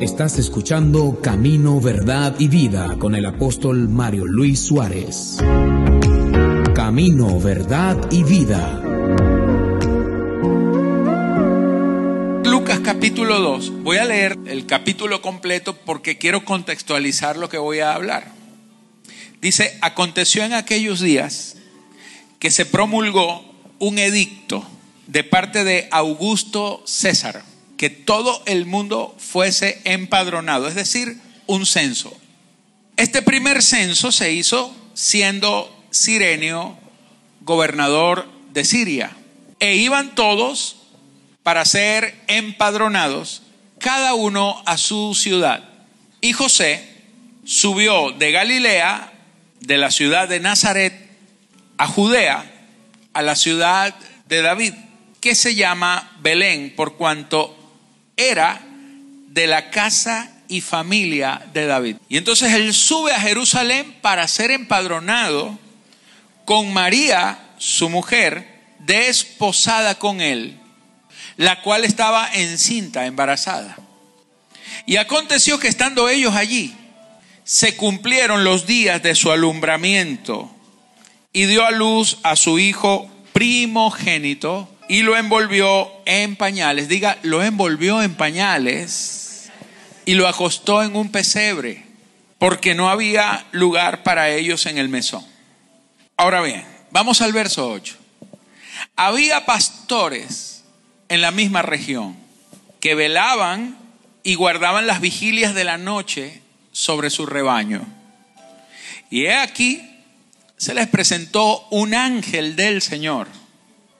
Estás escuchando Camino, Verdad y Vida con el apóstol Mario Luis Suárez. Camino, Verdad y Vida. Lucas capítulo 2. Voy a leer el capítulo completo porque quiero contextualizar lo que voy a hablar. Dice, aconteció en aquellos días que se promulgó un edicto de parte de Augusto César que todo el mundo fuese empadronado, es decir, un censo. Este primer censo se hizo siendo Sirenio gobernador de Siria. E iban todos para ser empadronados, cada uno a su ciudad. Y José subió de Galilea, de la ciudad de Nazaret, a Judea, a la ciudad de David, que se llama Belén, por cuanto era de la casa y familia de David. Y entonces él sube a Jerusalén para ser empadronado con María, su mujer, desposada con él, la cual estaba encinta, embarazada. Y aconteció que estando ellos allí, se cumplieron los días de su alumbramiento y dio a luz a su hijo primogénito y lo envolvió en pañales. Diga, lo envolvió en pañales y lo acostó en un pesebre, porque no había lugar para ellos en el mesón. Ahora bien, vamos al verso 8. Había pastores en la misma región que velaban y guardaban las vigilias de la noche sobre su rebaño. Y he aquí, se les presentó un ángel del Señor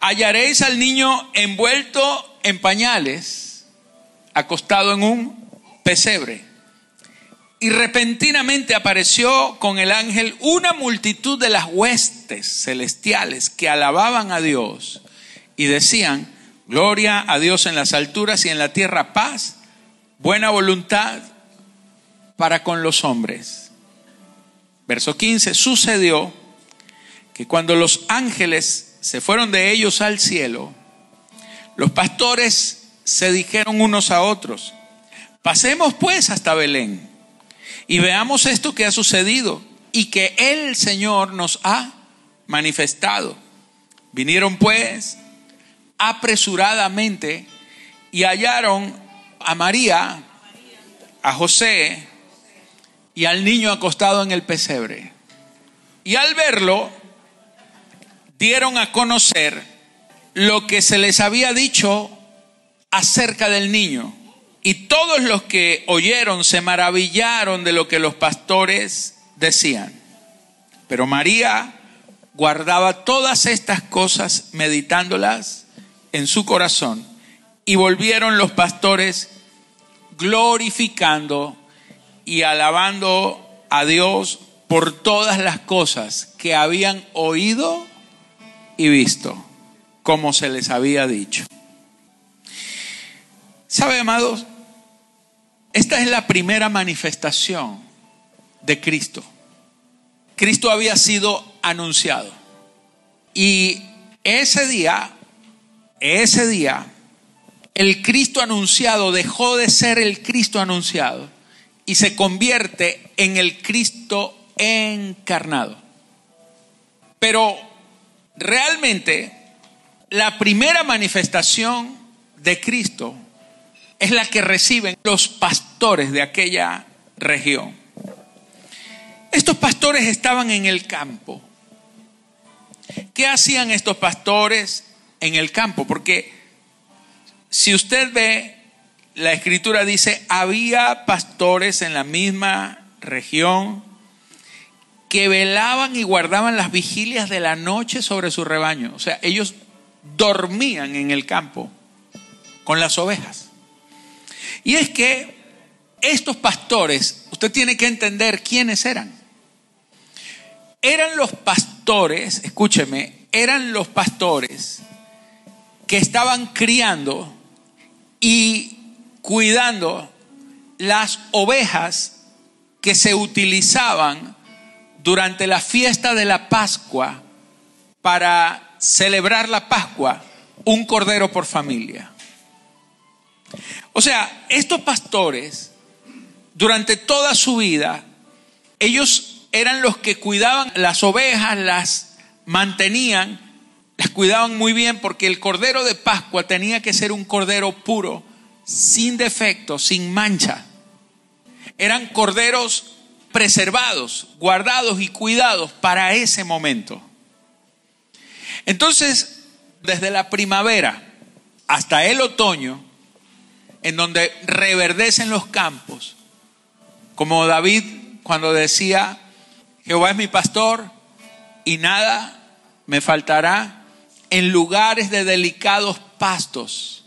hallaréis al niño envuelto en pañales, acostado en un pesebre. Y repentinamente apareció con el ángel una multitud de las huestes celestiales que alababan a Dios y decían, gloria a Dios en las alturas y en la tierra paz, buena voluntad para con los hombres. Verso 15, sucedió que cuando los ángeles se fueron de ellos al cielo, los pastores se dijeron unos a otros, pasemos pues hasta Belén y veamos esto que ha sucedido y que el Señor nos ha manifestado. Vinieron pues apresuradamente y hallaron a María, a José y al niño acostado en el pesebre. Y al verlo, dieron a conocer lo que se les había dicho acerca del niño. Y todos los que oyeron se maravillaron de lo que los pastores decían. Pero María guardaba todas estas cosas meditándolas en su corazón. Y volvieron los pastores glorificando y alabando a Dios por todas las cosas que habían oído y visto, como se les había dicho. ¿Sabe, amados? Esta es la primera manifestación de Cristo. Cristo había sido anunciado. Y ese día, ese día, el Cristo anunciado dejó de ser el Cristo anunciado y se convierte en el Cristo encarnado. Pero realmente la primera manifestación de Cristo es la que reciben los pastores de aquella región. Estos pastores estaban en el campo. ¿Qué hacían estos pastores en el campo? Porque si usted ve, la escritura dice, había pastores en la misma región que velaban y guardaban las vigilias de la noche sobre su rebaño. O sea, ellos dormían en el campo con las ovejas. Y es que estos pastores, usted tiene que entender quiénes eran. Eran los pastores, escúcheme, eran los pastores que estaban criando y cuidando las ovejas que se utilizaban durante la fiesta de la Pascua para celebrar la Pascua, un cordero por familia. O sea, estos pastores, durante toda su vida, ellos eran los que cuidaban las ovejas, las mantenían, las cuidaban muy bien porque el cordero de Pascua tenía que ser un cordero puro, sin defecto, sin mancha. Eran corderos preservados, guardados y cuidados para ese momento. Entonces, desde la primavera hasta el otoño, en donde reverdecen los campos, como David cuando decía, Jehová es mi pastor y nada me faltará, en lugares de delicados pastos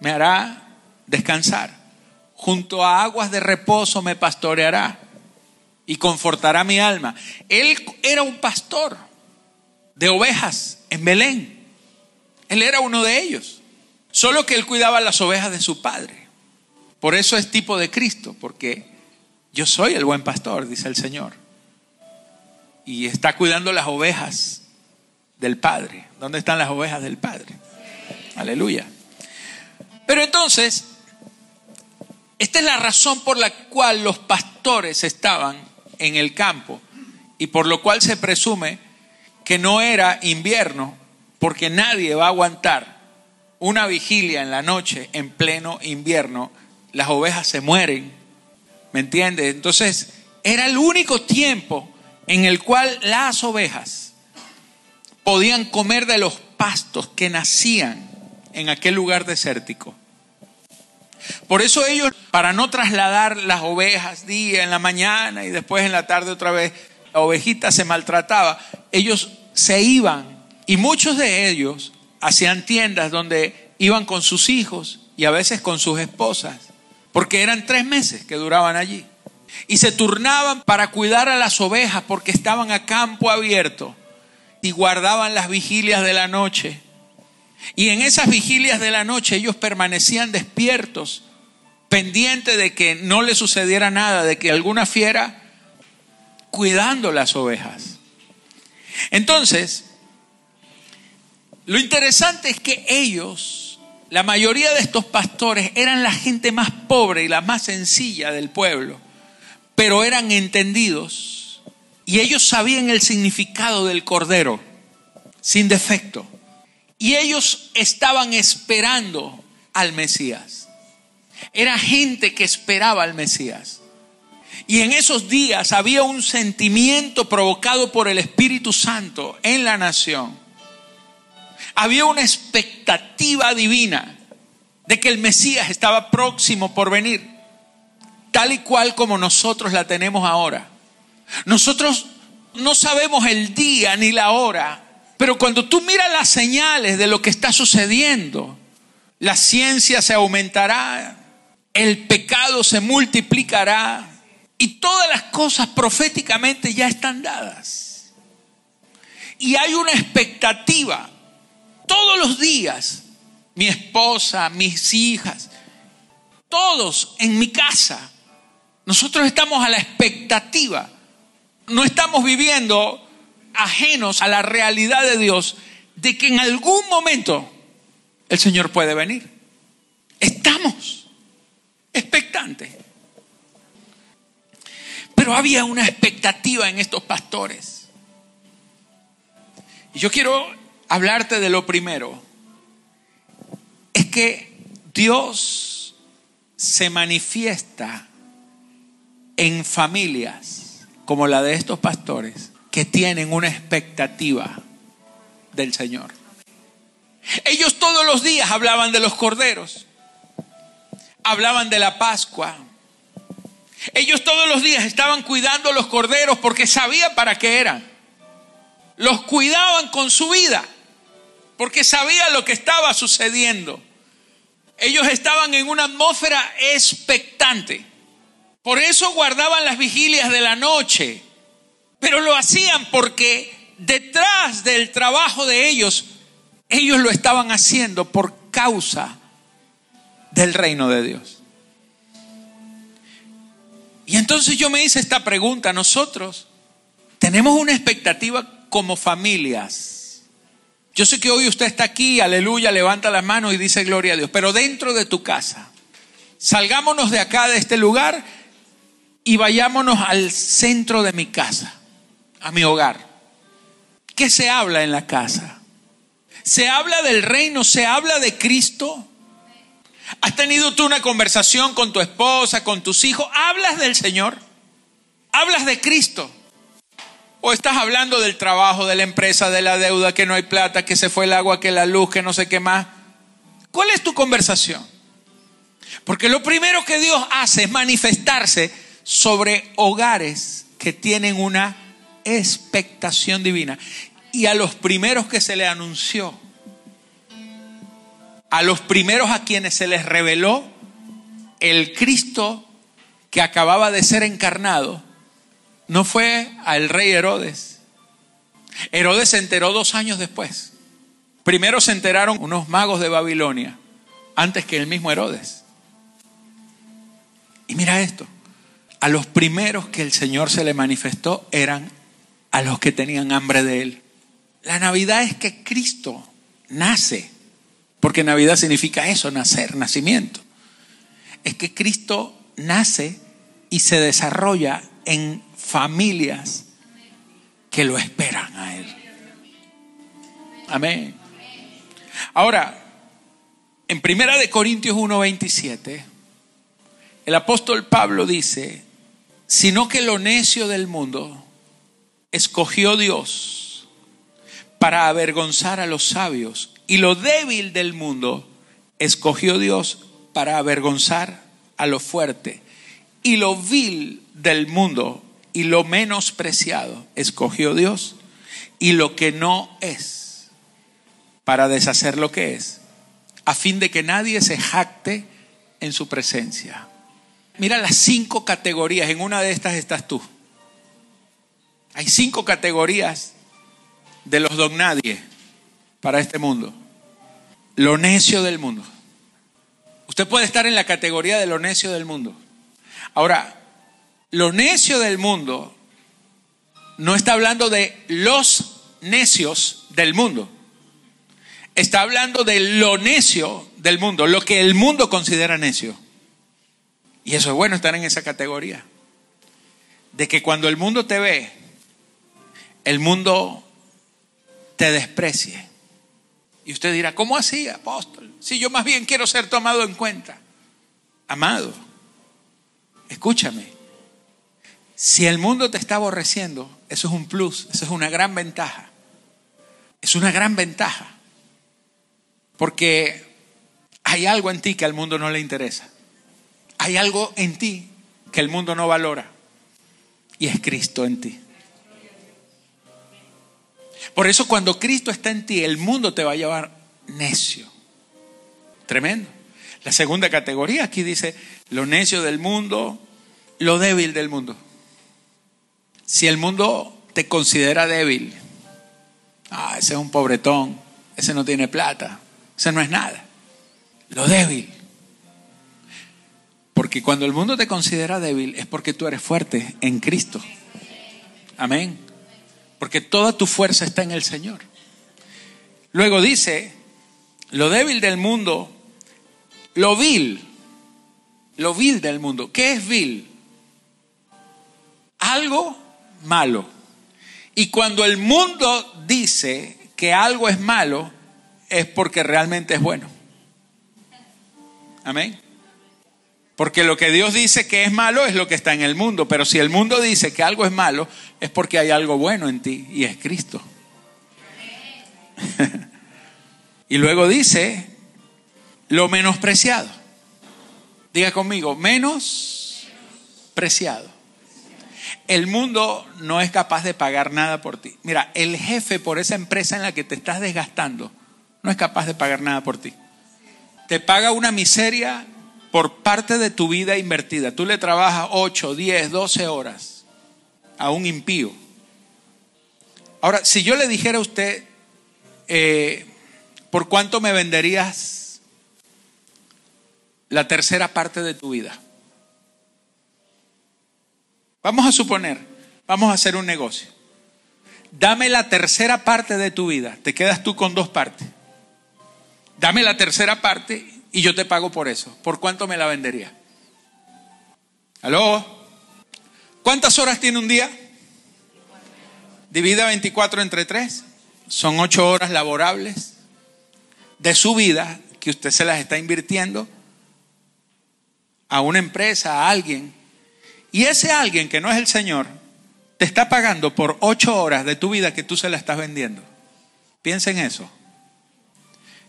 me hará descansar, junto a aguas de reposo me pastoreará y confortará mi alma. Él era un pastor de ovejas en Belén. Él era uno de ellos. Solo que él cuidaba las ovejas de su padre. Por eso es tipo de Cristo, porque yo soy el buen pastor, dice el Señor. Y está cuidando las ovejas del Padre. ¿Dónde están las ovejas del Padre? Aleluya. Pero entonces, esta es la razón por la cual los pastores estaban en el campo y por lo cual se presume que no era invierno, porque nadie va a aguantar una vigilia en la noche en pleno invierno. Las ovejas se mueren, ¿me entiendes? Entonces, era el único tiempo en el cual las ovejas podían comer de los pastos que nacían en aquel lugar desértico. Por eso ellos, para no trasladar las ovejas día en la mañana y después en la tarde otra vez, la ovejita se maltrataba, ellos se iban y muchos de ellos hacían tiendas donde iban con sus hijos y a veces con sus esposas, porque eran tres meses que duraban allí. Y se turnaban para cuidar a las ovejas porque estaban a campo abierto y guardaban las vigilias de la noche. Y en esas vigilias de la noche ellos permanecían despiertos, pendientes de que no le sucediera nada, de que alguna fiera cuidando las ovejas. Entonces, lo interesante es que ellos, la mayoría de estos pastores, eran la gente más pobre y la más sencilla del pueblo, pero eran entendidos y ellos sabían el significado del cordero, sin defecto. Y ellos estaban esperando al Mesías. Era gente que esperaba al Mesías. Y en esos días había un sentimiento provocado por el Espíritu Santo en la nación había una expectativa divina de que el Mesías estaba próximo por venir, tal y cual como nosotros la tenemos ahora. Nosotros no sabemos el día ni la hora, pero cuando tú miras las señales de lo que está sucediendo, la ciencia se aumentará, el pecado se multiplicará y todas las cosas proféticamente ya están dadas. Y hay una expectativa todos los días, mi esposa, mis hijas, todos en mi casa, nosotros estamos a la expectativa. No estamos viviendo ajenos a la realidad de Dios de que en algún momento el Señor puede venir. Estamos expectantes. Pero había una expectativa en estos pastores. Y yo quiero hablarte de lo primero. Es que Dios se manifiesta en familias como la de estos pastores que tienen una expectativa del Señor. Ellos todos los días hablaban de los corderos, hablaban de la Pascua. Ellos todos los días estaban cuidando los corderos porque sabían para qué eran. Los cuidaban con su vida porque sabía lo que estaba sucediendo. Ellos estaban en una atmósfera expectante, Por eso guardaban las vigilias de la noche. Pero lo hacían porque detrás del trabajo de ellos, ellos lo estaban haciendo por causa del reino de Dios. Y entonces yo me hice esta pregunta, nosotros tenemos una expectativa como familias. Yo sé que hoy usted está aquí, aleluya, levanta las manos y dice gloria a Dios, pero dentro de tu casa, salgámonos de acá, de este lugar, y vayámonos al centro de mi casa, a mi hogar. ¿Qué se habla en la casa? ¿Se habla del reino? ¿Se habla de Cristo? ¿Has tenido tú una conversación con tu esposa, con tus hijos? ¿Hablas del Señor? ¿Hablas de Cristo? ¿O estás hablando del trabajo, de la empresa, de la deuda, que no hay plata, que se fue el agua, que la luz, que no sé qué más? ¿Cuál es tu conversación? Porque lo primero que Dios hace es manifestarse sobre hogares que tienen una expectación divina. Y a los primeros que se le anunció, a los primeros a quienes se les reveló el Cristo que acababa de ser encarnado, no fue al rey Herodes. Herodes se enteró dos años después. Primero se enteraron unos magos de Babilonia, antes que el mismo Herodes. Y mira esto, a los primeros que el Señor se le manifestó eran a los que tenían hambre de Él. La Navidad es que Cristo nace, porque Navidad significa eso, nacer, nacimiento. Es que Cristo nace y se desarrolla en familias que lo esperan a Él. Amén. Ahora, en Primera de Corintios 1:27, el apóstol Pablo dice, sino que lo necio del mundo escogió Dios para avergonzar a los sabios y lo débil del mundo escogió Dios para avergonzar a lo fuerte y lo vil del mundo y lo menospreciado escogió Dios y lo que no es para deshacer lo que es, a fin de que nadie se jacte en su presencia. Mira las cinco categorías, en una de estas estás tú. Hay cinco categorías de los don nadie para este mundo. Lo necio del mundo. Usted puede estar en la categoría de lo necio del mundo. Ahora, lo necio del mundo no está hablando de los necios del mundo. Está hablando de lo necio del mundo, lo que el mundo considera necio. Y eso es bueno estar en esa categoría. De que cuando el mundo te ve, el mundo te desprecie. Y usted dirá, ¿cómo así, apóstol? Si yo más bien quiero ser tomado en cuenta. Amado, escúchame. Si el mundo te está aborreciendo, eso es un plus, eso es una gran ventaja. Es una gran ventaja. Porque hay algo en ti que al mundo no le interesa. Hay algo en ti que el mundo no valora. Y es Cristo en ti. Por eso cuando Cristo está en ti, el mundo te va a llevar necio. Tremendo. La segunda categoría aquí dice lo necio del mundo, lo débil del mundo. Si el mundo te considera débil, ah, ese es un pobretón, ese no tiene plata, ese no es nada. Lo débil. Porque cuando el mundo te considera débil es porque tú eres fuerte en Cristo. Amén. Porque toda tu fuerza está en el Señor. Luego dice, lo débil del mundo, lo vil, lo vil del mundo. ¿Qué es vil? Algo malo. Y cuando el mundo dice que algo es malo, es porque realmente es bueno. Amén. Porque lo que Dios dice que es malo es lo que está en el mundo. Pero si el mundo dice que algo es malo, es porque hay algo bueno en ti y es Cristo. y luego dice, lo menospreciado. Diga conmigo, menos preciado el mundo no es capaz de pagar nada por ti. Mira, el jefe por esa empresa en la que te estás desgastando no es capaz de pagar nada por ti. Te paga una miseria por parte de tu vida invertida. Tú le trabajas 8, 10, 12 horas a un impío. Ahora, si yo le dijera a usted, eh, ¿por cuánto me venderías la tercera parte de tu vida? Vamos a suponer, vamos a hacer un negocio. Dame la tercera parte de tu vida, te quedas tú con dos partes. Dame la tercera parte y yo te pago por eso. ¿Por cuánto me la vendería? ¿Aló? ¿Cuántas horas tiene un día? Divida 24 entre 3. Son 8 horas laborables de su vida que usted se las está invirtiendo a una empresa, a alguien. Y ese alguien que no es el Señor, te está pagando por 8 horas de tu vida que tú se la estás vendiendo. Piensa en eso.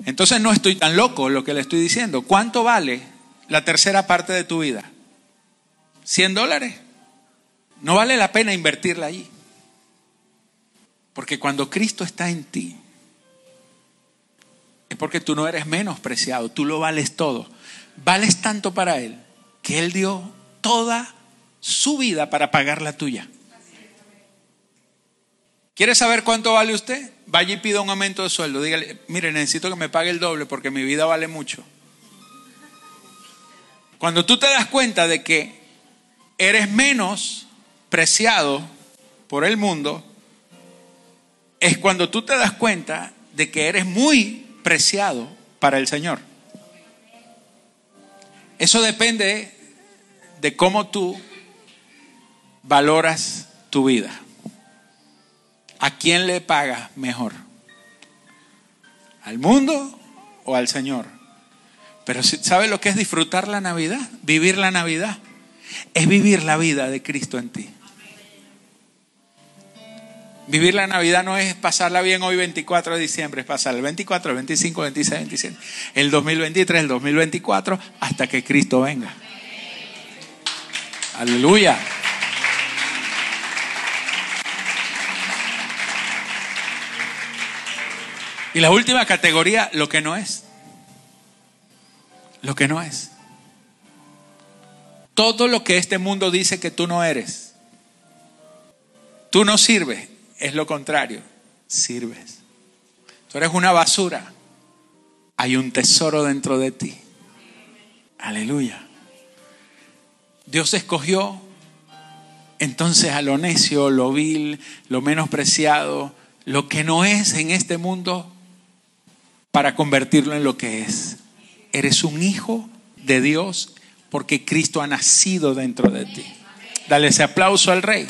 Entonces no estoy tan loco lo que le estoy diciendo. ¿Cuánto vale la tercera parte de tu vida? ¿100 dólares? No vale la pena invertirla allí. Porque cuando Cristo está en ti, es porque tú no eres menospreciado, tú lo vales todo. Vales tanto para Él que Él dio toda su vida para pagar la tuya. ¿Quiere saber cuánto vale usted? Vaya y pida un aumento de sueldo. Dígale, mire, necesito que me pague el doble porque mi vida vale mucho. Cuando tú te das cuenta de que eres menos preciado por el mundo, es cuando tú te das cuenta de que eres muy preciado para el Señor. Eso depende de cómo tú valoras tu vida. ¿A quién le paga mejor? ¿Al mundo o al Señor? Pero ¿sabe lo que es disfrutar la Navidad? Vivir la Navidad. Es vivir la vida de Cristo en ti. Vivir la Navidad no es pasarla bien hoy 24 de diciembre, es pasar el 24, el 25, el 26, el 27, el 2023, el 2024, hasta que Cristo venga. Aleluya. Y la última categoría, lo que no es. Lo que no es. Todo lo que este mundo dice que tú no eres. Tú no sirves. Es lo contrario. Sirves. Tú eres una basura. Hay un tesoro dentro de ti. Aleluya. Dios escogió entonces a lo necio, lo vil, lo menospreciado, lo que no es en este mundo para convertirlo en lo que es. Eres un hijo de Dios porque Cristo ha nacido dentro de ti. Dale ese aplauso al rey.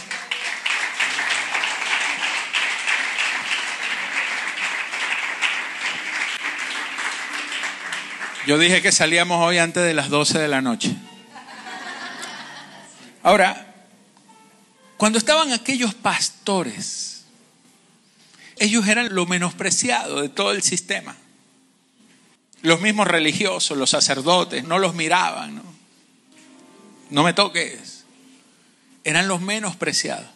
Yo dije que salíamos hoy antes de las 12 de la noche. Ahora, cuando estaban aquellos pastores, ellos eran lo menospreciado de todo el sistema. Los mismos religiosos, los sacerdotes, no los miraban. No, me toques. Eran los menos preciados.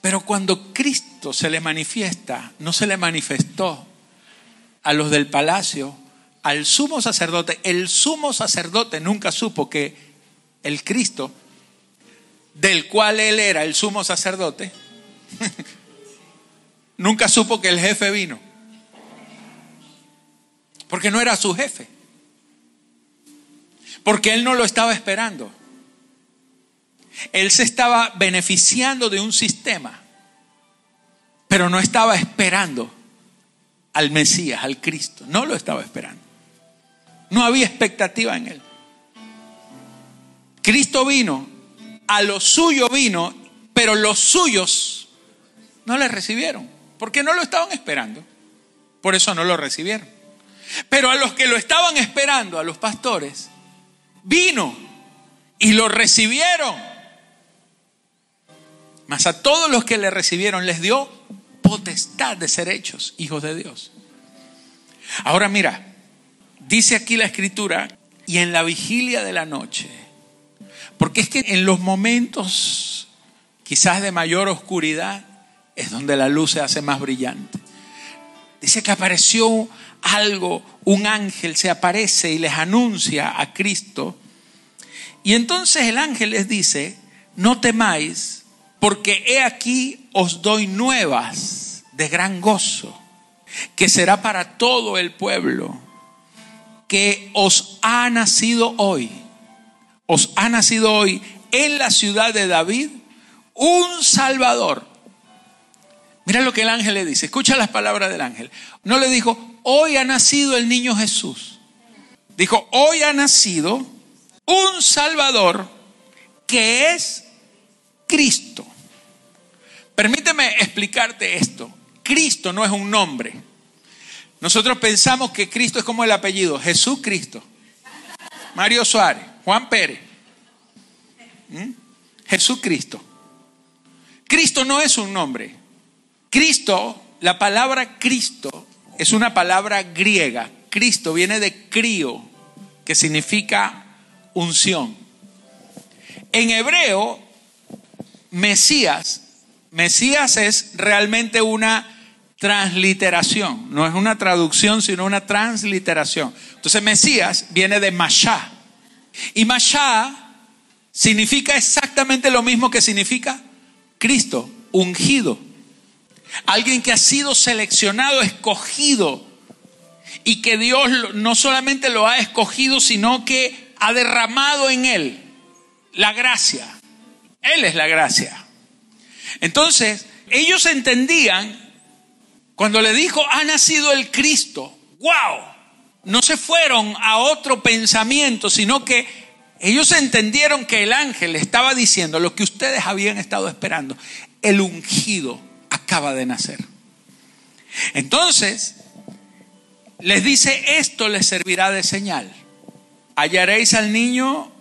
Pero cuando Cristo se le manifiesta, no se le manifestó a los del palacio, al sumo sacerdote. El sumo sacerdote nunca supo que el Cristo, del cual él era el sumo sacerdote, nunca supo que el jefe vino porque no era su jefe. Porque él no lo estaba esperando. Él se estaba beneficiando de un sistema, pero no estaba esperando al Mesías, al Cristo. No lo estaba esperando. No había expectativa en él. Cristo vino, a lo suyo vino, pero los suyos no le recibieron, porque no lo estaban esperando. Por eso no lo recibieron. Pero a los que lo estaban esperando, a los pastores, vino y lo recibieron. Mas a todos los que le recibieron les dio potestad de ser hechos hijos de Dios. Ahora mira, dice aquí la escritura, y en la vigilia de la noche, porque es que en los momentos quizás de mayor oscuridad es donde la luz se hace más brillante. Dice que apareció algo, un ángel se aparece y les anuncia a Cristo. Y entonces el ángel les dice, no temáis, porque he aquí os doy nuevas de gran gozo, que será para todo el pueblo, que os ha nacido hoy, os ha nacido hoy en la ciudad de David un Salvador. Mira lo que el ángel le dice, escucha las palabras del ángel. No le dijo, hoy ha nacido el niño Jesús. Dijo, hoy ha nacido un Salvador que es Cristo. Permíteme explicarte esto. Cristo no es un nombre. Nosotros pensamos que Cristo es como el apellido, Jesús Cristo. Mario Suárez, Juan Pérez. ¿Mm? Jesús Cristo. Cristo no es un nombre. Cristo, la palabra Cristo es una palabra griega. Cristo viene de crío, que significa unción. En hebreo, Mesías, Mesías es realmente una transliteración, no es una traducción, sino una transliteración. Entonces Mesías viene de Mashá. Y Mashá significa exactamente lo mismo que significa Cristo, ungido. Alguien que ha sido seleccionado, escogido. Y que Dios no solamente lo ha escogido, sino que ha derramado en él la gracia. Él es la gracia. Entonces, ellos entendían, cuando le dijo, ha nacido el Cristo, wow, no se fueron a otro pensamiento, sino que ellos entendieron que el ángel estaba diciendo lo que ustedes habían estado esperando. El ungido acaba de nacer. Entonces, les dice, esto les servirá de señal. Hallaréis al niño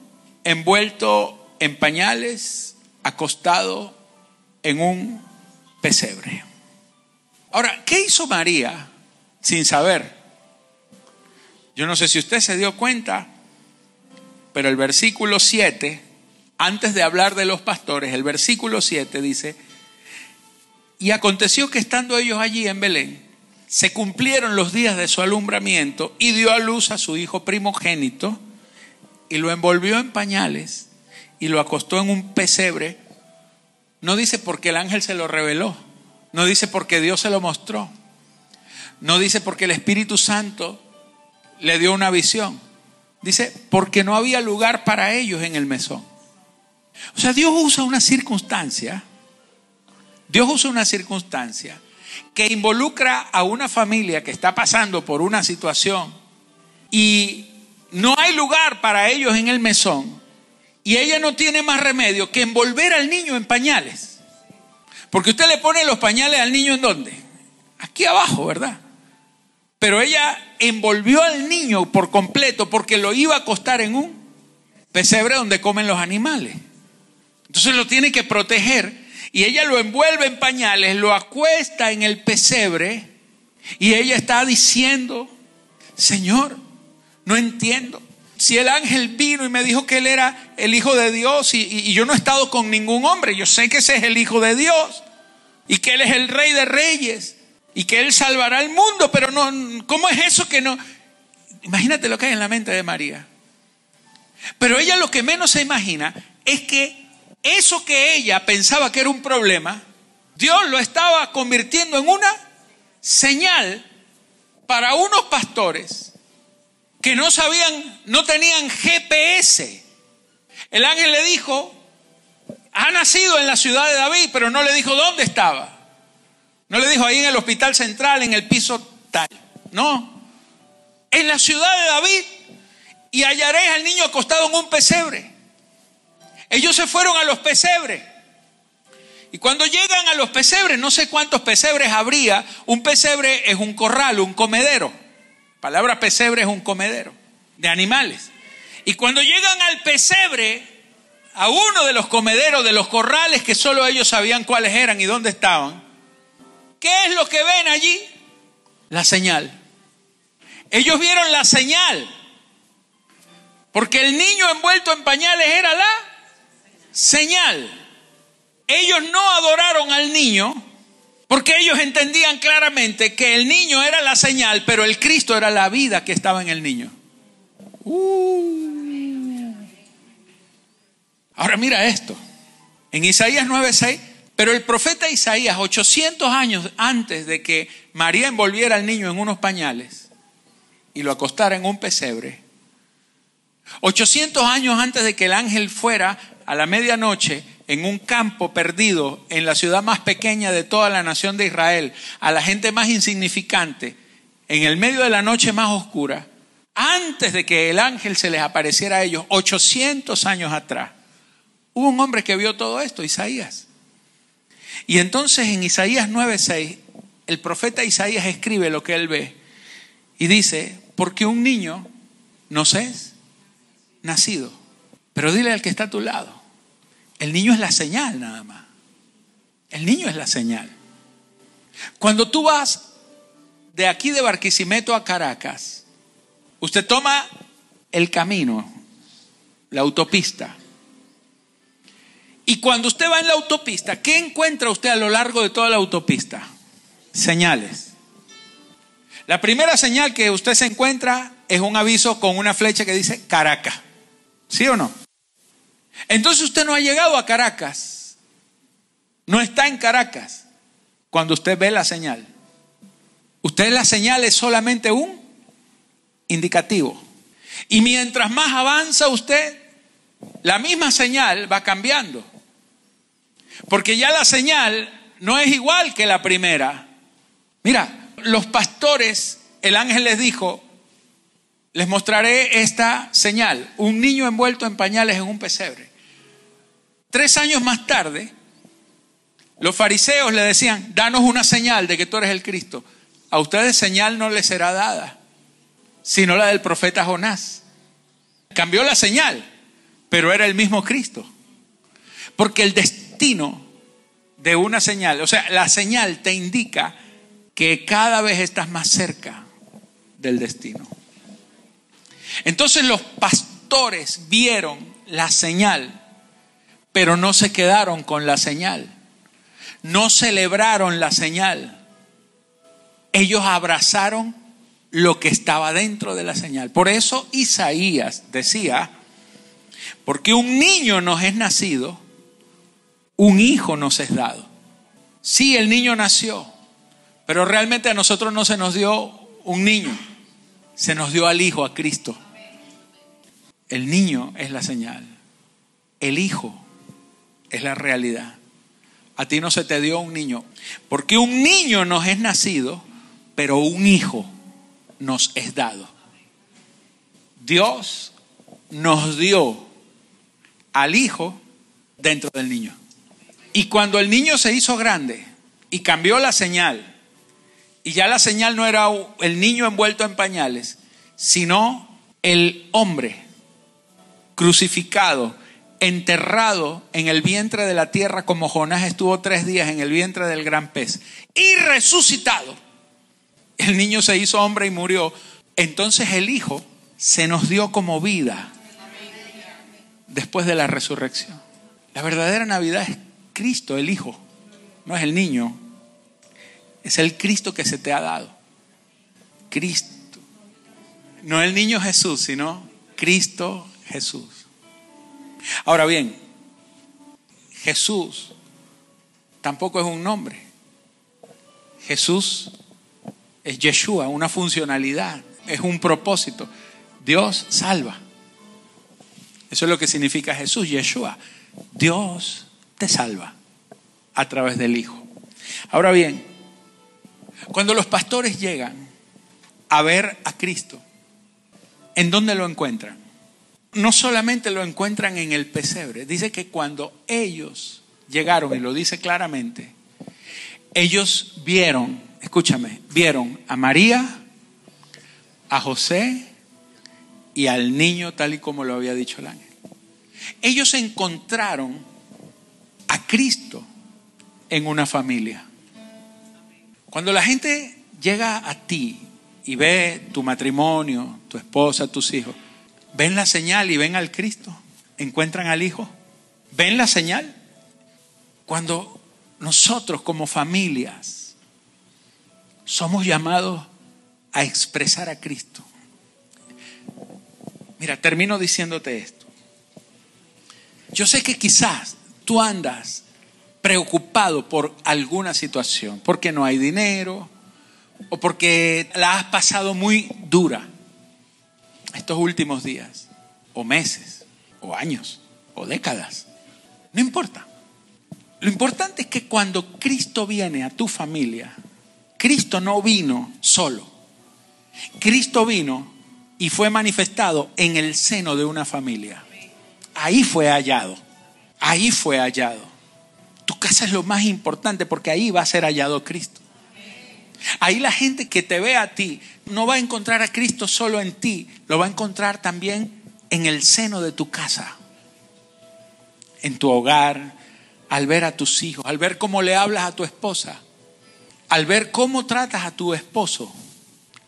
envuelto en pañales, acostado en un pesebre. Ahora, ¿qué hizo María sin saber? Yo no sé si usted se dio cuenta, pero el versículo 7, antes de hablar de los pastores, el versículo 7 dice, y aconteció que estando ellos allí en Belén, se cumplieron los días de su alumbramiento y dio a luz a su hijo primogénito y lo envolvió en pañales y lo acostó en un pesebre, no dice porque el ángel se lo reveló, no dice porque Dios se lo mostró, no dice porque el Espíritu Santo le dio una visión, dice porque no había lugar para ellos en el mesón. O sea, Dios usa una circunstancia, Dios usa una circunstancia que involucra a una familia que está pasando por una situación y no hay lugar para ellos en el mesón y ella no tiene más remedio que envolver al niño en pañales. Porque usted le pone los pañales al niño en dónde? Aquí abajo, ¿verdad? Pero ella envolvió al niño por completo porque lo iba a acostar en un pesebre donde comen los animales. Entonces lo tiene que proteger y ella lo envuelve en pañales, lo acuesta en el pesebre y ella está diciendo, Señor, no entiendo si el ángel vino y me dijo que él era el Hijo de Dios y, yo no he estado con ningún hombre, yo sé que ese es el Hijo de Dios y que Él es el Rey de Reyes y que Él salvará al mundo, pero no, ¿cómo es eso que no? Imagínate lo que hay en la mente de María. Pero ella lo que menos se imagina es que eso que ella pensaba que era un problema, Dios lo estaba convirtiendo en una señal para unos pastores que no sabían, no tenían GPS. El ángel le dijo, ha nacido en la ciudad de David, pero no le dijo dónde estaba. No le dijo ahí en el hospital central, en el piso tal. No, en la ciudad de David y hallaréis al niño acostado en un pesebre. Ellos se fueron a los pesebres. Y cuando llegan a los pesebres, no sé cuántos pesebres habría, un pesebre es un corral, un comedero palabra pesebre es un comedero de animales. Y cuando llegan al pesebre, a uno de los comederos, de los corrales que solo ellos sabían cuáles eran y dónde estaban, ¿qué es lo que ven allí? La señal. Ellos vieron la señal. Porque el niño envuelto en pañales era la señal. Ellos no adoraron al niño Porque ellos entendían claramente que el niño era la señal, pero el Cristo era la vida que estaba en el niño. Uh. Ahora mira esto. En Isaías 9:6, pero el profeta Isaías, 800 años antes de que María envolviera al niño en unos pañales y lo acostara en un pesebre, 800 años antes de que el ángel fuera a la medianoche en un campo perdido en la ciudad más pequeña de toda la nación de Israel, a la gente más insignificante, en el medio de la noche más oscura, antes de que el ángel se les apareciera a ellos, 800 años atrás, hubo un hombre que vio todo esto, Isaías. Y entonces en Isaías 9:6, el profeta Isaías escribe lo que él ve y dice, porque un niño nos es nacido. Pero dile al que está a tu lado, el niño es la señal nada más. El niño es la señal. Cuando tú vas de aquí de Barquisimeto a Caracas, usted toma el camino, la autopista. Y cuando usted va en la autopista, ¿qué encuentra usted a lo largo de toda la autopista? Señales. La primera señal que usted se encuentra es un aviso con una flecha que dice Caracas. ¿Sí o no? Entonces usted no ha llegado a Caracas. No está en Caracas cuando usted ve la señal. Usted la señal es solamente un indicativo. Y mientras más avanza usted, la misma señal va cambiando. Porque ya la señal no es igual que la primera. Mira, los pastores, el ángel les dijo, les mostraré esta señal, un niño envuelto en pañales en un pesebre. Tres años más tarde, los fariseos le decían, danos una señal de que tú eres el Cristo. A ustedes señal no les será dada, sino la del profeta Jonás. Cambió la señal, pero era el mismo Cristo. Porque el destino de una señal, o sea, la señal te indica que cada vez estás más cerca del destino. Entonces los pastores vieron la señal, pero no se quedaron con la señal. No celebraron la señal. Ellos abrazaron lo que estaba dentro de la señal. Por eso Isaías decía, porque un niño nos es nacido, un hijo nos es dado. Sí, el niño nació, pero realmente a nosotros no se nos dio un niño se nos dio al Hijo, a Cristo. El niño es la señal. El Hijo es la realidad. A ti no se te dio un niño. Porque un niño nos es nacido, pero un hijo nos es dado. Dios nos dio al hijo dentro del niño. Y cuando el niño se hizo grande y cambió la señal y ya la señal no era el niño envuelto en pañales, sino el hombre crucificado, enterrado en el vientre de la tierra como Jonás estuvo tres días en el vientre del gran pez y resucitado. El niño se hizo hombre y murió. Entonces el Hijo se nos dio como vida después de la resurrección. La verdadera Navidad es Cristo, el Hijo, no es el niño, es el Cristo que se te ha dado. Cristo. No el niño Jesús, sino Cristo Jesús. Ahora bien, Jesús tampoco es un nombre. Jesús es Yeshua, una funcionalidad, es un propósito. Dios salva. Eso es lo que significa Jesús, Yeshua. Dios te salva a través del Hijo. Ahora bien, cuando los pastores llegan a ver a Cristo, ¿en dónde lo encuentran? No solamente lo encuentran en el pesebre, dice que cuando ellos llegaron, y lo dice claramente, ellos vieron, escúchame, vieron a María, a José y al niño tal y como lo había dicho el ángel. Ellos encontraron a Cristo en una familia. Cuando la gente llega a ti y ve tu matrimonio, tu esposa, tus hijos, ven la señal y ven al Cristo, encuentran al Hijo, ven la señal. Cuando nosotros como familias somos llamados a expresar a Cristo. Mira, termino diciéndote esto. Yo sé que quizás tú andas preocupado por alguna situación, porque no hay dinero o porque la has pasado muy dura estos últimos días, o meses, o años, o décadas. No importa. Lo importante es que cuando Cristo viene a tu familia, Cristo no vino solo. Cristo vino y fue manifestado en el seno de una familia. Ahí fue hallado. Ahí fue hallado. Tu casa es lo más importante porque ahí va a ser hallado Cristo. Ahí la gente que te ve a ti no va a encontrar a Cristo solo en ti, lo va a encontrar también en el seno de tu casa, en tu hogar, al ver a tus hijos, al ver cómo le hablas a tu esposa, al ver cómo tratas a tu esposo,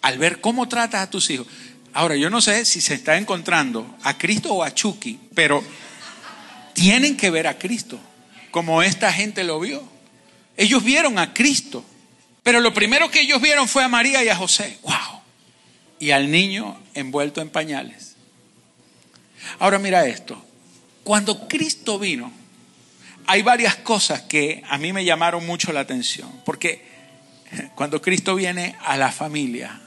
al ver cómo tratas a tus hijos. Ahora, yo no sé si se está encontrando a Cristo o a Chucky, pero tienen que ver a Cristo, como esta gente lo vio. Ellos vieron a Cristo. Pero lo primero que ellos vieron fue a María y a José. ¡Wow! Y al niño envuelto en pañales. Ahora mira esto. Cuando Cristo vino, hay varias cosas que a mí me llamaron mucho la atención. Porque cuando Cristo viene a la familia,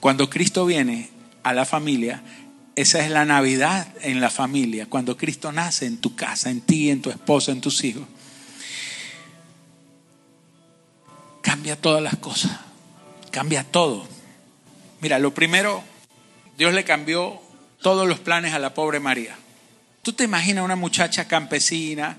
cuando Cristo viene a la familia, esa es la Navidad en la familia, cuando Cristo nace en tu casa, en ti, en tu esposa, en tus hijos. cambia todas las cosas, cambia todo. Mira, lo primero, Dios le cambió todos los planes a la pobre María. Tú te imaginas una muchacha campesina,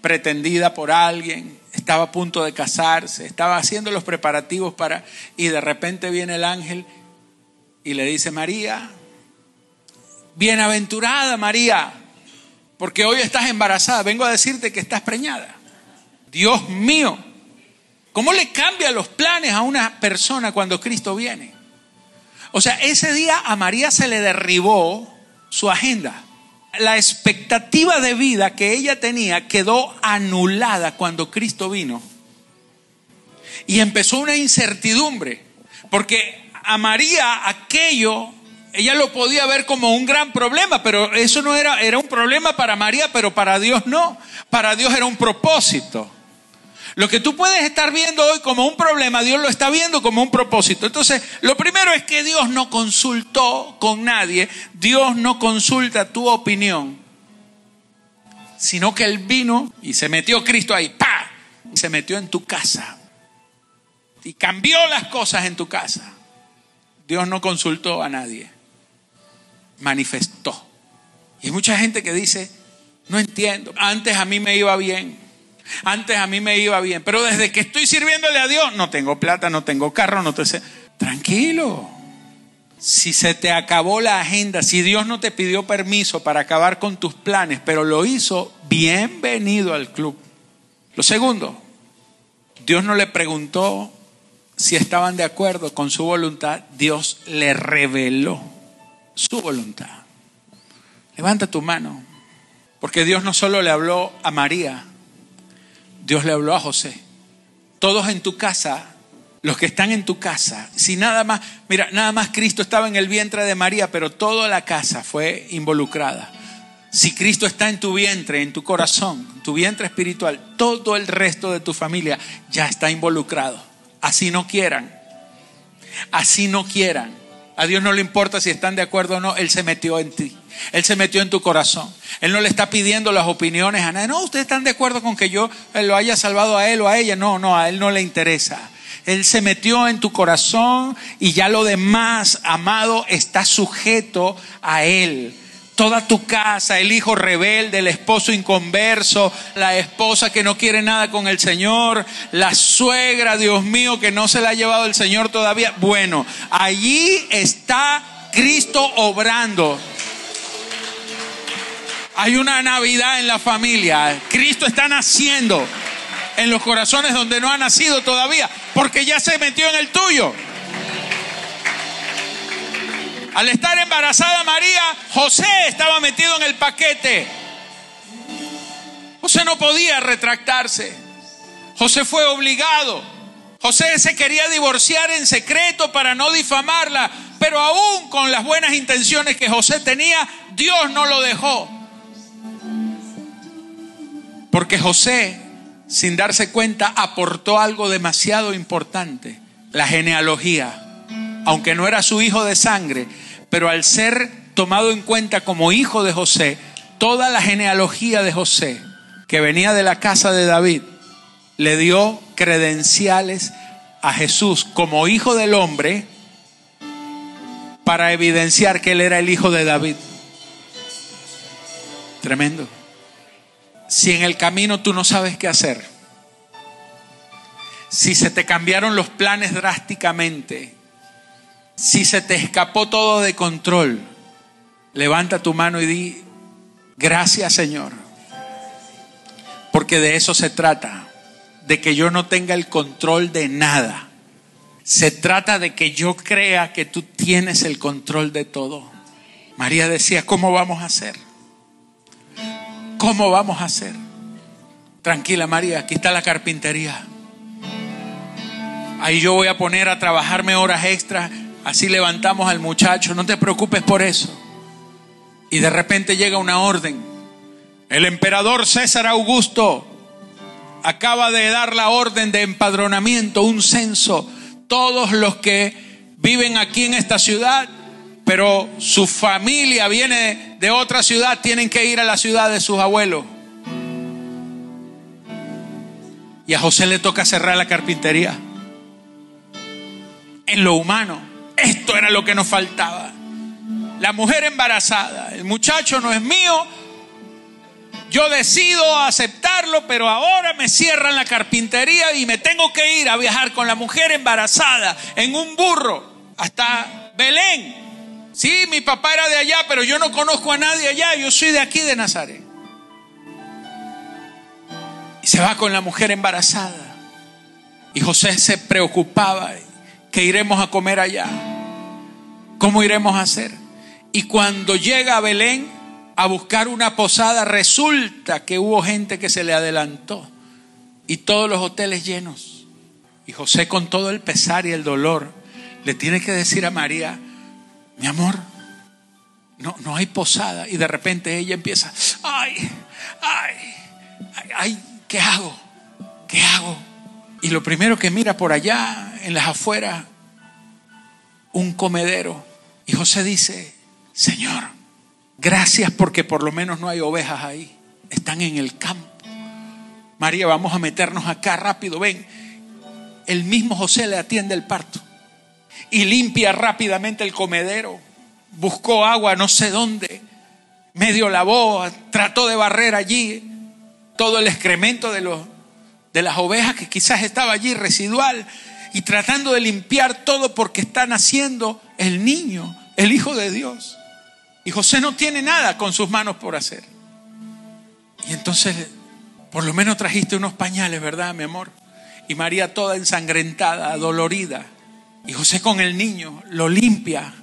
pretendida por alguien, estaba a punto de casarse, estaba haciendo los preparativos para, y de repente viene el ángel y le dice, María, bienaventurada María, porque hoy estás embarazada, vengo a decirte que estás preñada. Dios mío, ¿Cómo le cambia los planes a una persona cuando Cristo viene? O sea, ese día a María se le derribó su agenda. La expectativa de vida que ella tenía quedó anulada cuando Cristo vino. Y empezó una incertidumbre, porque a María aquello, ella lo podía ver como un gran problema, pero eso no era, era un problema para María, pero para Dios no. Para Dios era un propósito. Lo que tú puedes estar viendo hoy como un problema, Dios lo está viendo como un propósito. Entonces, lo primero es que Dios no consultó con nadie, Dios no consulta tu opinión, sino que Él vino y se metió Cristo ahí, ¡pa! Y se metió en tu casa y cambió las cosas en tu casa. Dios no consultó a nadie, manifestó. Y hay mucha gente que dice, no entiendo, antes a mí me iba bien. Antes a mí me iba bien, pero desde que estoy sirviéndole a Dios, no tengo plata, no tengo carro, no te sé. Tranquilo. Si se te acabó la agenda, si Dios no te pidió permiso para acabar con tus planes, pero lo hizo, bienvenido al club. Lo segundo, Dios no le preguntó si estaban de acuerdo con su voluntad, Dios le reveló su voluntad. Levanta tu mano, porque Dios no solo le habló a María, Dios le habló a José. Todos en tu casa, los que están en tu casa, si nada más, mira, nada más Cristo estaba en el vientre de María, pero toda la casa fue involucrada. Si Cristo está en tu vientre, en tu corazón, tu vientre espiritual, todo el resto de tu familia ya está involucrado. Así no quieran. Así no quieran. A Dios no le importa si están de acuerdo o no, Él se metió en ti. Él se metió en tu corazón. Él no le está pidiendo las opiniones a nadie. No, ustedes están de acuerdo con que yo lo haya salvado a él o a ella. No, no, a él no le interesa. Él se metió en tu corazón y ya lo demás, amado, está sujeto a él. Toda tu casa, el hijo rebelde, el esposo inconverso, la esposa que no quiere nada con el Señor, la suegra, Dios mío, que no se la ha llevado el Señor todavía. Bueno, allí está Cristo obrando. Hay una Navidad en la familia. Cristo está naciendo en los corazones donde no ha nacido todavía, porque ya se metió en el tuyo. Al estar embarazada María, José estaba metido en el paquete. José no podía retractarse. José fue obligado José se quería divorciar en secreto para no difamarla, pero aún con las buenas intenciones que José tenía, Dios no lo dejó. Porque José, sin darse cuenta, aportó algo demasiado importante, la genealogía. Aunque no era su hijo de sangre, pero al ser tomado en cuenta como hijo de José, toda la genealogía de José, que venía de la casa de David, le dio credenciales a Jesús como hijo del hombre para evidenciar que él era el hijo de David. Tremendo. Si en el camino tú no sabes qué hacer, si se te cambiaron los planes drásticamente, si se te escapó todo de control, levanta tu mano y di, gracias Señor, porque de eso se trata, de que yo no tenga el control de nada. Se trata de que yo crea que tú tienes el control de todo. María decía, ¿cómo vamos a hacer? ¿Cómo vamos a hacer? Tranquila María, aquí está la carpintería. Ahí yo voy a poner a trabajarme horas extras, así levantamos al muchacho, no te preocupes por eso. Y de repente llega una orden. El emperador César Augusto acaba de dar la orden de empadronamiento, un censo. Todos los que viven aquí en esta ciudad pero su familia viene de otra ciudad, tienen que ir a la ciudad de sus abuelos. Y a José le toca cerrar la carpintería. En lo humano, esto era lo que nos faltaba. La mujer embarazada, el muchacho no es mío, yo decido aceptarlo, pero ahora me cierran la carpintería y me tengo que ir a viajar con la mujer embarazada en un burro hasta Belén. Sí, mi papá era de allá, pero yo no conozco a nadie allá, yo soy de aquí de Nazaret. Y se va con la mujer embarazada. Y José se preocupaba que iremos a comer allá. ¿Cómo iremos a hacer? Y cuando llega a Belén a buscar una posada, resulta que hubo gente que se le adelantó y todos los hoteles llenos. Y José con todo el pesar y el dolor le tiene que decir a María, mi amor, no, no hay posada. Y de repente ella empieza, ay, ay, ay, ay, ¿qué hago? ¿Qué hago? Y lo primero que mira por allá, en las afueras, un comedero. Y José dice, Señor, gracias porque por lo menos no hay ovejas ahí. Están en el campo. María, vamos a meternos acá rápido. Ven, el mismo José le atiende el parto y limpia rápidamente el comedero. Buscó agua no sé dónde, medio lavó, trató de barrer allí todo el excremento de, de las ovejas que quizás estaba allí residual y tratando de limpiar todo porque está naciendo el niño, el Hijo de Dios. Y José no tiene nada con sus manos por hacer. Y entonces, por lo menos trajiste unos pañales, ¿verdad, mi amor? Y María toda ensangrentada, dolorida. Y José con el niño lo limpia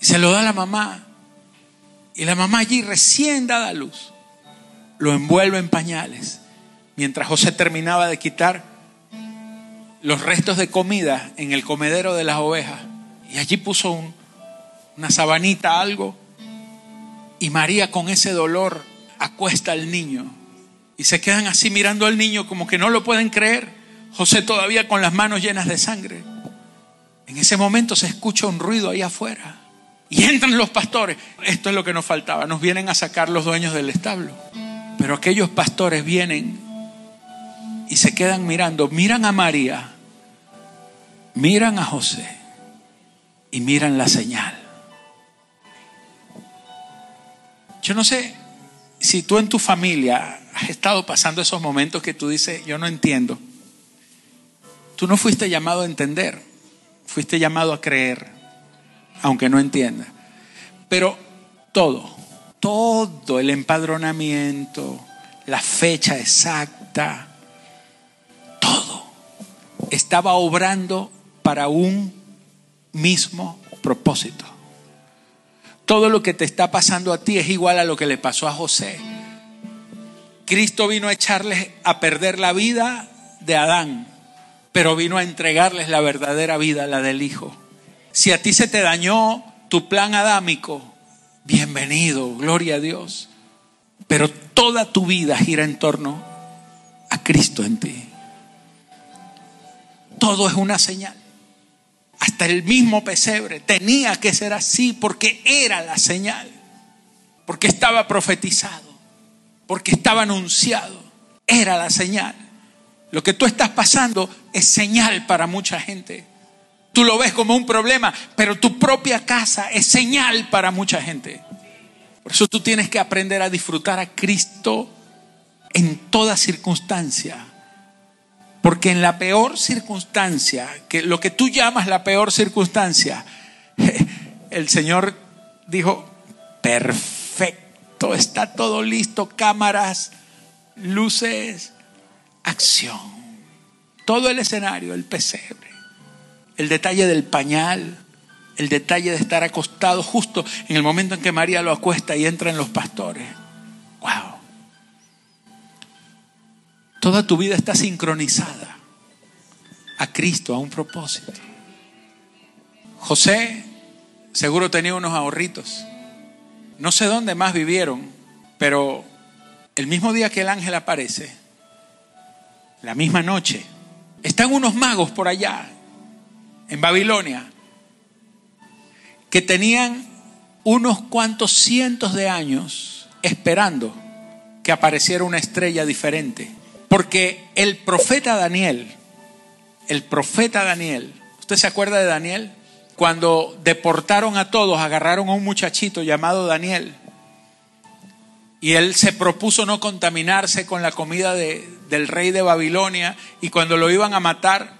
y se lo da a la mamá. Y la mamá allí recién dada a luz lo envuelve en pañales. Mientras José terminaba de quitar los restos de comida en el comedero de las ovejas. Y allí puso una sabanita, algo. Y María con ese dolor acuesta al niño. Y se quedan así mirando al niño como que no lo pueden creer. José todavía con las manos llenas de sangre. En ese momento se escucha un ruido ahí afuera. Y entran los pastores. Esto es lo que nos faltaba. Nos vienen a sacar los dueños del establo. Pero aquellos pastores vienen y se quedan mirando. Miran a María. Miran a José. Y miran la señal. Yo no sé si tú en tu familia has estado pasando esos momentos que tú dices, yo no entiendo. Tú no fuiste llamado a entender. Fuiste llamado a creer, aunque no entienda. Pero todo, todo el empadronamiento, la fecha exacta, todo estaba obrando para un mismo propósito. Todo lo que te está pasando a ti es igual a lo que le pasó a José. Cristo vino a echarles a perder la vida de Adán pero vino a entregarles la verdadera vida, la del Hijo. Si a ti se te dañó tu plan adámico, bienvenido, gloria a Dios. Pero toda tu vida gira en torno a Cristo en ti. Todo es una señal. Hasta el mismo pesebre tenía que ser así porque era la señal, porque estaba profetizado, porque estaba anunciado, era la señal. Lo que tú estás pasando es señal para mucha gente. Tú lo ves como un problema, pero tu propia casa es señal para mucha gente. Por eso tú tienes que aprender a disfrutar a Cristo en toda circunstancia. Porque en la peor circunstancia, que lo que tú llamas la peor circunstancia, el Señor dijo, perfecto, está todo listo, cámaras, luces, acción. Todo el escenario, el pesebre, el detalle del pañal, el detalle de estar acostado justo en el momento en que María lo acuesta y entran los pastores. Toda tu vida está sincronizada a Cristo, a un propósito. José seguro tenía unos ahorritos. No sé dónde más vivieron, pero el mismo día que el ángel aparece, la misma noche, están unos magos por allá, en Babilonia, que tenían unos cuantos cientos de años esperando que apareciera una estrella diferente. Porque el profeta Daniel, el profeta Daniel, ¿usted se acuerda de Daniel? Cuando deportaron a todos, agarraron a un muchachito llamado Daniel. Y él se propuso no contaminarse con la comida de, del rey de Babilonia. Y cuando lo iban a matar,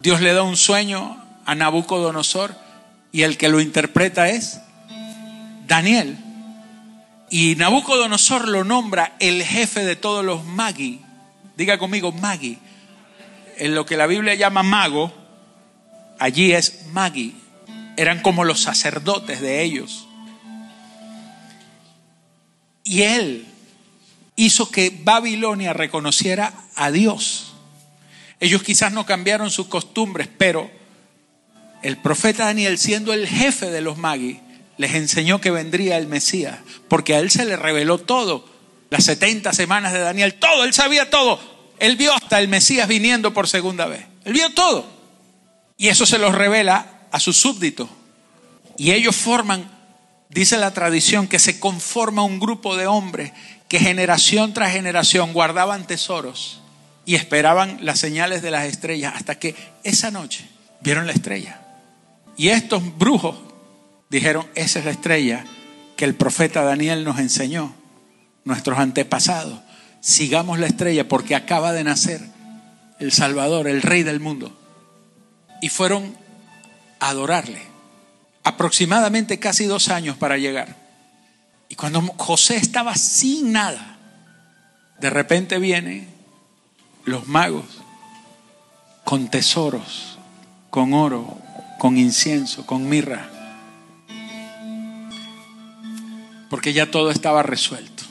Dios le da un sueño a Nabucodonosor y el que lo interpreta es Daniel. Y Nabucodonosor lo nombra el jefe de todos los magi. Diga conmigo, magi. En lo que la Biblia llama mago, allí es magi. Eran como los sacerdotes de ellos. Y él hizo que Babilonia reconociera a Dios. Ellos quizás no cambiaron sus costumbres, pero el profeta Daniel, siendo el jefe de los magis, les enseñó que vendría el Mesías, porque a él se le reveló todo. Las 70 semanas de Daniel, todo, él sabía todo. Él vio hasta el Mesías viniendo por segunda vez. Él vio todo. Y eso se los revela a sus súbditos. Y ellos forman, dice la tradición, que se conforma un grupo de hombres que generación tras generación guardaban tesoros y esperaban las señales de las estrellas hasta que esa noche vieron la estrella. Y estos brujos dijeron, esa es la estrella que el profeta Daniel nos enseñó, nuestros antepasados. Sigamos la estrella porque acaba de nacer el Salvador, el Rey del mundo. Y fueron a adorarle. Aproximadamente casi dos años para llegar. Y cuando José estaba sin nada, de repente vienen los magos con tesoros, con oro, con incienso, con mirra. Porque ya todo estaba resuelto.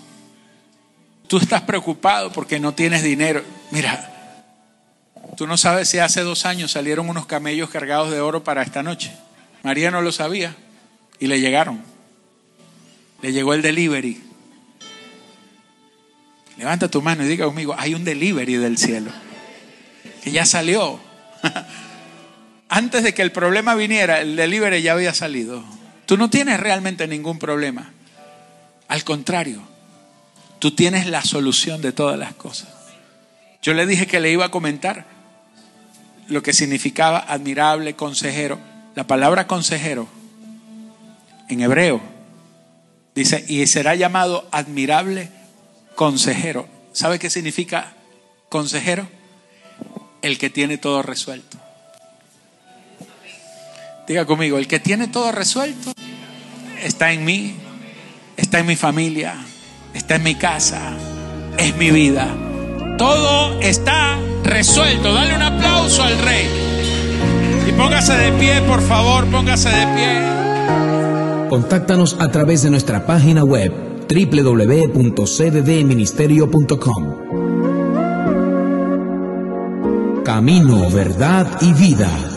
Tú estás preocupado porque no tienes dinero. Mira, tú no sabes si hace dos años salieron unos camellos cargados de oro para esta noche. María no lo sabía y le llegaron. Le llegó el delivery. Levanta tu mano y diga conmigo, hay un delivery del cielo. Que ya salió. antes de que el problema viniera, el delivery ya había salido. Tú no tienes realmente ningún problema. Al contrario, tú tienes la solución de todas las cosas. Yo le dije que le iba a comentar lo que significaba admirable consejero. La palabra consejero en hebreo dice, y será llamado admirable consejero. ¿Sabe qué significa consejero? El que tiene todo resuelto. Diga conmigo, el que tiene todo resuelto está en mí, está en mi familia, está en mi casa, es mi vida. Todo está resuelto. Dale un aplauso al rey. Y póngase de pie, por favor, póngase de pie. Contáctanos a través de nuestra página web www.cddministerio.com. Camino, verdad y vida.